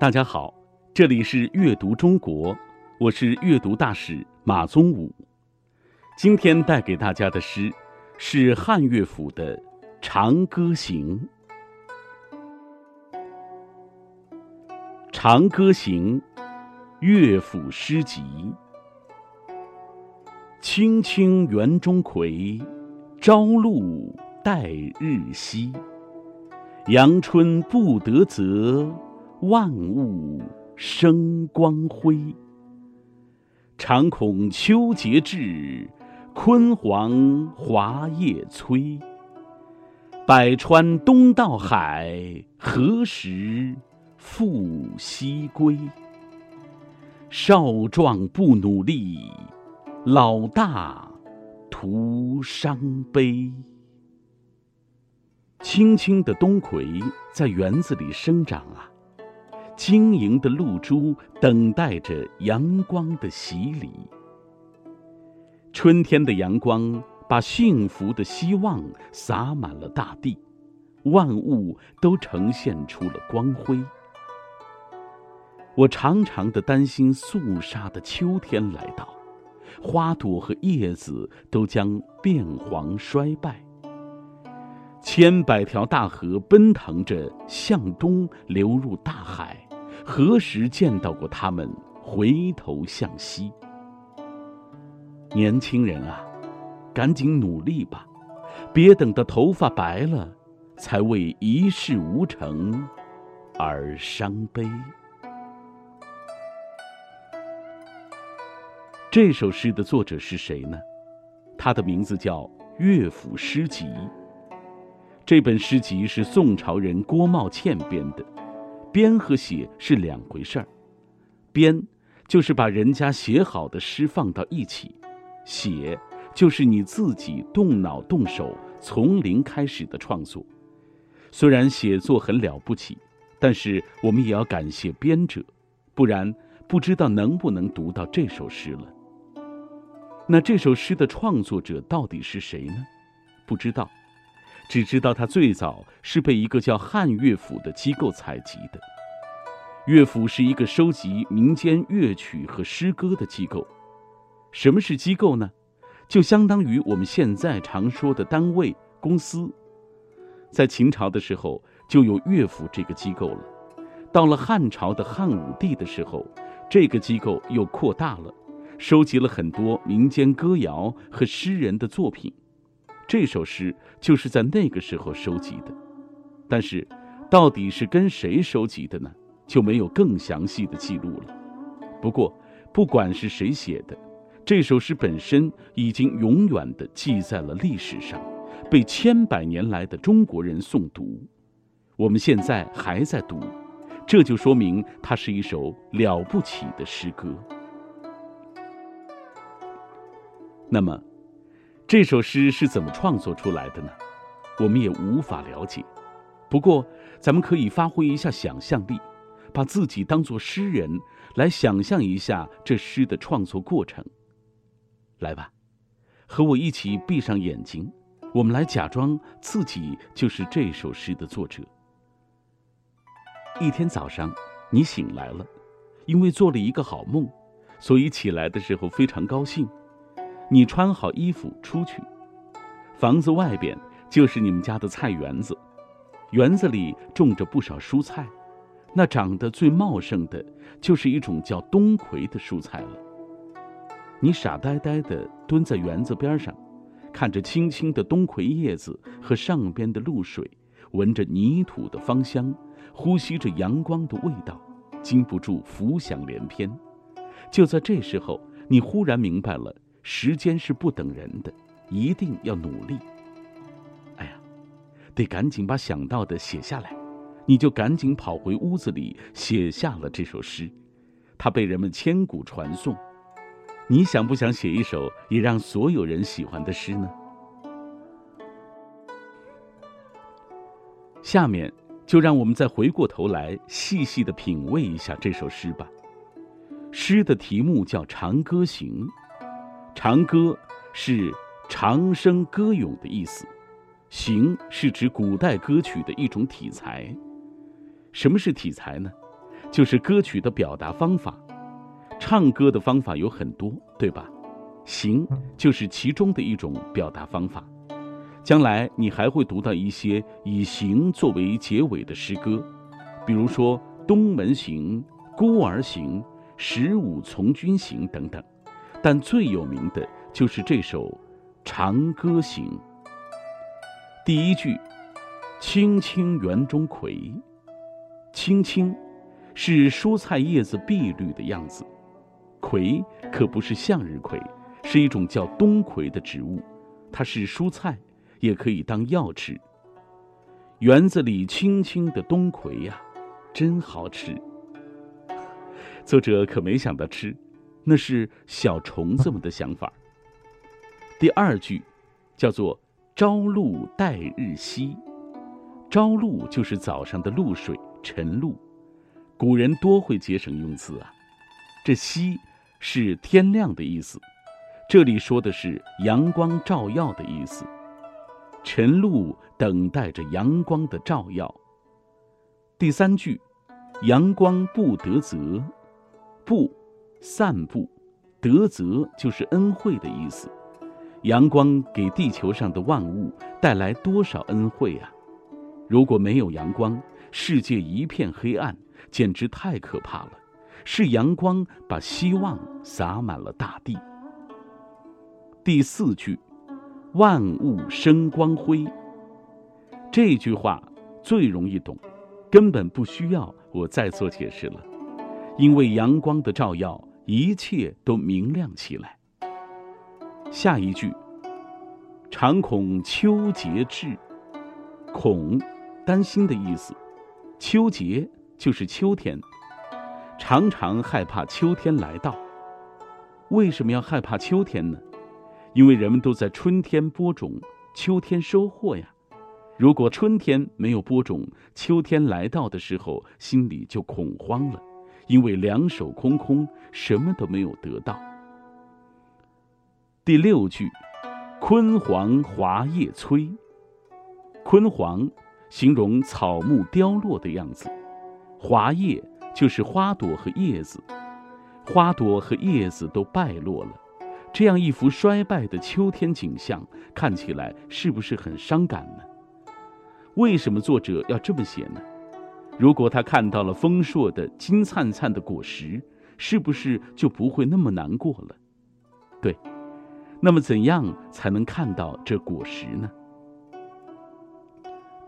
大家好，这里是阅读中国，我是阅读大使马宗武。今天带给大家的诗是汉乐府的《长歌行》。《长歌行》，乐府诗集。青青园中葵，朝露待日晞。阳春布德泽。万物生光辉。常恐秋节至，焜黄华叶衰。百川东到海，何时复西归？少壮不努力，老大徒伤悲。青青的冬葵在园子里生长啊。晶莹的露珠等待着阳光的洗礼。春天的阳光把幸福的希望洒满了大地，万物都呈现出了光辉。我常常的担心肃杀的秋天来到，花朵和叶子都将变黄衰败。千百条大河奔腾着向东流入大海。何时见到过他们回头向西？年轻人啊，赶紧努力吧，别等到头发白了，才为一事无成而伤悲。这首诗的作者是谁呢？他的名字叫《乐府诗集》。这本诗集是宋朝人郭茂倩编的。编和写是两回事儿，编就是把人家写好的诗放到一起，写就是你自己动脑动手从零开始的创作。虽然写作很了不起，但是我们也要感谢编者，不然不知道能不能读到这首诗了。那这首诗的创作者到底是谁呢？不知道。只知道他最早是被一个叫汉乐府的机构采集的。乐府是一个收集民间乐曲和诗歌的机构。什么是机构呢？就相当于我们现在常说的单位、公司。在秦朝的时候就有乐府这个机构了。到了汉朝的汉武帝的时候，这个机构又扩大了，收集了很多民间歌谣和诗人的作品。这首诗就是在那个时候收集的，但是，到底是跟谁收集的呢？就没有更详细的记录了。不过，不管是谁写的，这首诗本身已经永远的记在了历史上，被千百年来的中国人诵读。我们现在还在读，这就说明它是一首了不起的诗歌。那么。这首诗是怎么创作出来的呢？我们也无法了解。不过，咱们可以发挥一下想象力，把自己当作诗人，来想象一下这诗的创作过程。来吧，和我一起闭上眼睛，我们来假装自己就是这首诗的作者。一天早上，你醒来了，因为做了一个好梦，所以起来的时候非常高兴。你穿好衣服出去，房子外边就是你们家的菜园子，园子里种着不少蔬菜，那长得最茂盛的，就是一种叫冬葵的蔬菜了。你傻呆呆地蹲在园子边上，看着青青的冬葵叶子和上边的露水，闻着泥土的芳香，呼吸着阳光的味道，禁不住浮想联翩。就在这时候，你忽然明白了。时间是不等人的，一定要努力。哎呀，得赶紧把想到的写下来。你就赶紧跑回屋子里，写下了这首诗。它被人们千古传颂。你想不想写一首也让所有人喜欢的诗呢？下面就让我们再回过头来，细细的品味一下这首诗吧。诗的题目叫《长歌行》。长歌是长声歌咏的意思，行是指古代歌曲的一种体裁。什么是体裁呢？就是歌曲的表达方法。唱歌的方法有很多，对吧？行就是其中的一种表达方法。将来你还会读到一些以行作为结尾的诗歌，比如说《东门行》《孤儿行》《十五从军行》等等。但最有名的就是这首《长歌行》。第一句：“青青园中葵”，青青是蔬菜叶子碧绿的样子。葵可不是向日葵，是一种叫冬葵的植物，它是蔬菜，也可以当药吃。园子里青青的冬葵呀，真好吃。作者可没想到吃，那是小虫子们的想法。第二句叫做“朝露待日晞”，朝露就是早上的露水，晨露。古人多会节省用词啊，这晞。是天亮的意思，这里说的是阳光照耀的意思。晨露等待着阳光的照耀。第三句，阳光不得泽，不，散步，德泽就是恩惠的意思。阳光给地球上的万物带来多少恩惠啊！如果没有阳光，世界一片黑暗，简直太可怕了。是阳光把希望洒满了大地。第四句，万物生光辉。这句话最容易懂，根本不需要我再做解释了，因为阳光的照耀，一切都明亮起来。下一句，常恐秋节至。恐，担心的意思。秋节就是秋天。常常害怕秋天来到，为什么要害怕秋天呢？因为人们都在春天播种，秋天收获呀。如果春天没有播种，秋天来到的时候心里就恐慌了，因为两手空空，什么都没有得到。第六句，焜黄华叶衰”，“焜黄，形容草木凋落的样子，华叶。就是花朵和叶子，花朵和叶子都败落了，这样一幅衰败的秋天景象，看起来是不是很伤感呢？为什么作者要这么写呢？如果他看到了丰硕的金灿灿的果实，是不是就不会那么难过了？对，那么怎样才能看到这果实呢？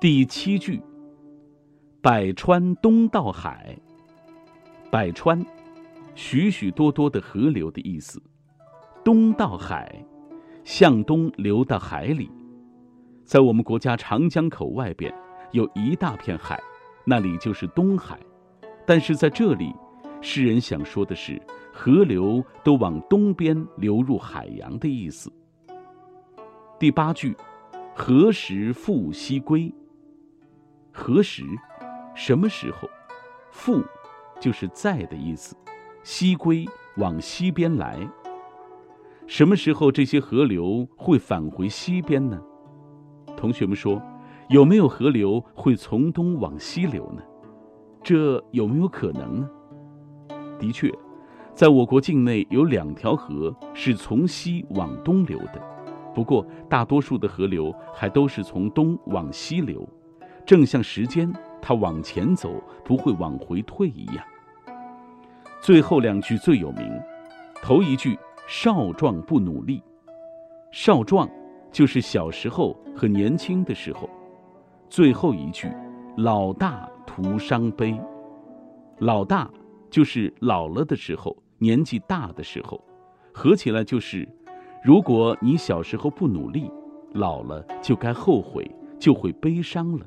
第七句：百川东到海。百川，许许多多的河流的意思。东到海，向东流到海里。在我们国家长江口外边有一大片海，那里就是东海。但是在这里，诗人想说的是，河流都往东边流入海洋的意思。第八句，何时复西归？何时？什么时候？复。就是在的意思，西归往西边来。什么时候这些河流会返回西边呢？同学们说，有没有河流会从东往西流呢？这有没有可能呢？的确，在我国境内有两条河是从西往东流的，不过大多数的河流还都是从东往西流，正像时间它往前走不会往回退一样。最后两句最有名，头一句“少壮不努力”，少壮就是小时候和年轻的时候；最后一句“老大徒伤悲”，老大就是老了的时候，年纪大的时候，合起来就是：如果你小时候不努力，老了就该后悔，就会悲伤了。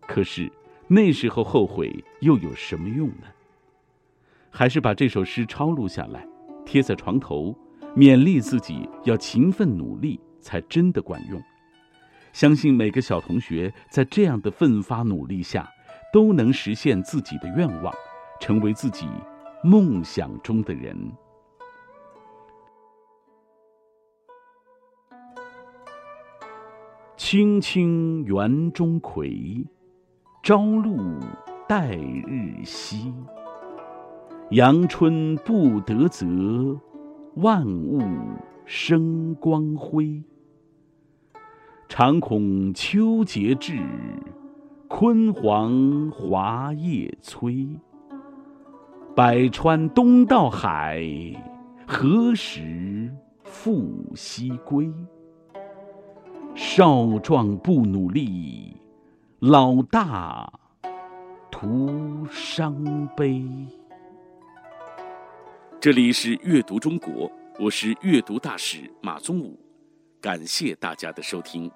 可是那时候后悔又有什么用呢？还是把这首诗抄录下来，贴在床头，勉励自己要勤奋努力，才真的管用。相信每个小同学在这样的奋发努力下，都能实现自己的愿望，成为自己梦想中的人。青青园中葵，朝露待日晞。阳春布德泽，万物生光辉。常恐秋节至，焜黄华叶衰。百川东到海，何时复西归？少壮不努力，老大徒伤悲。这里是阅读中国，我是阅读大使马宗武，感谢大家的收听。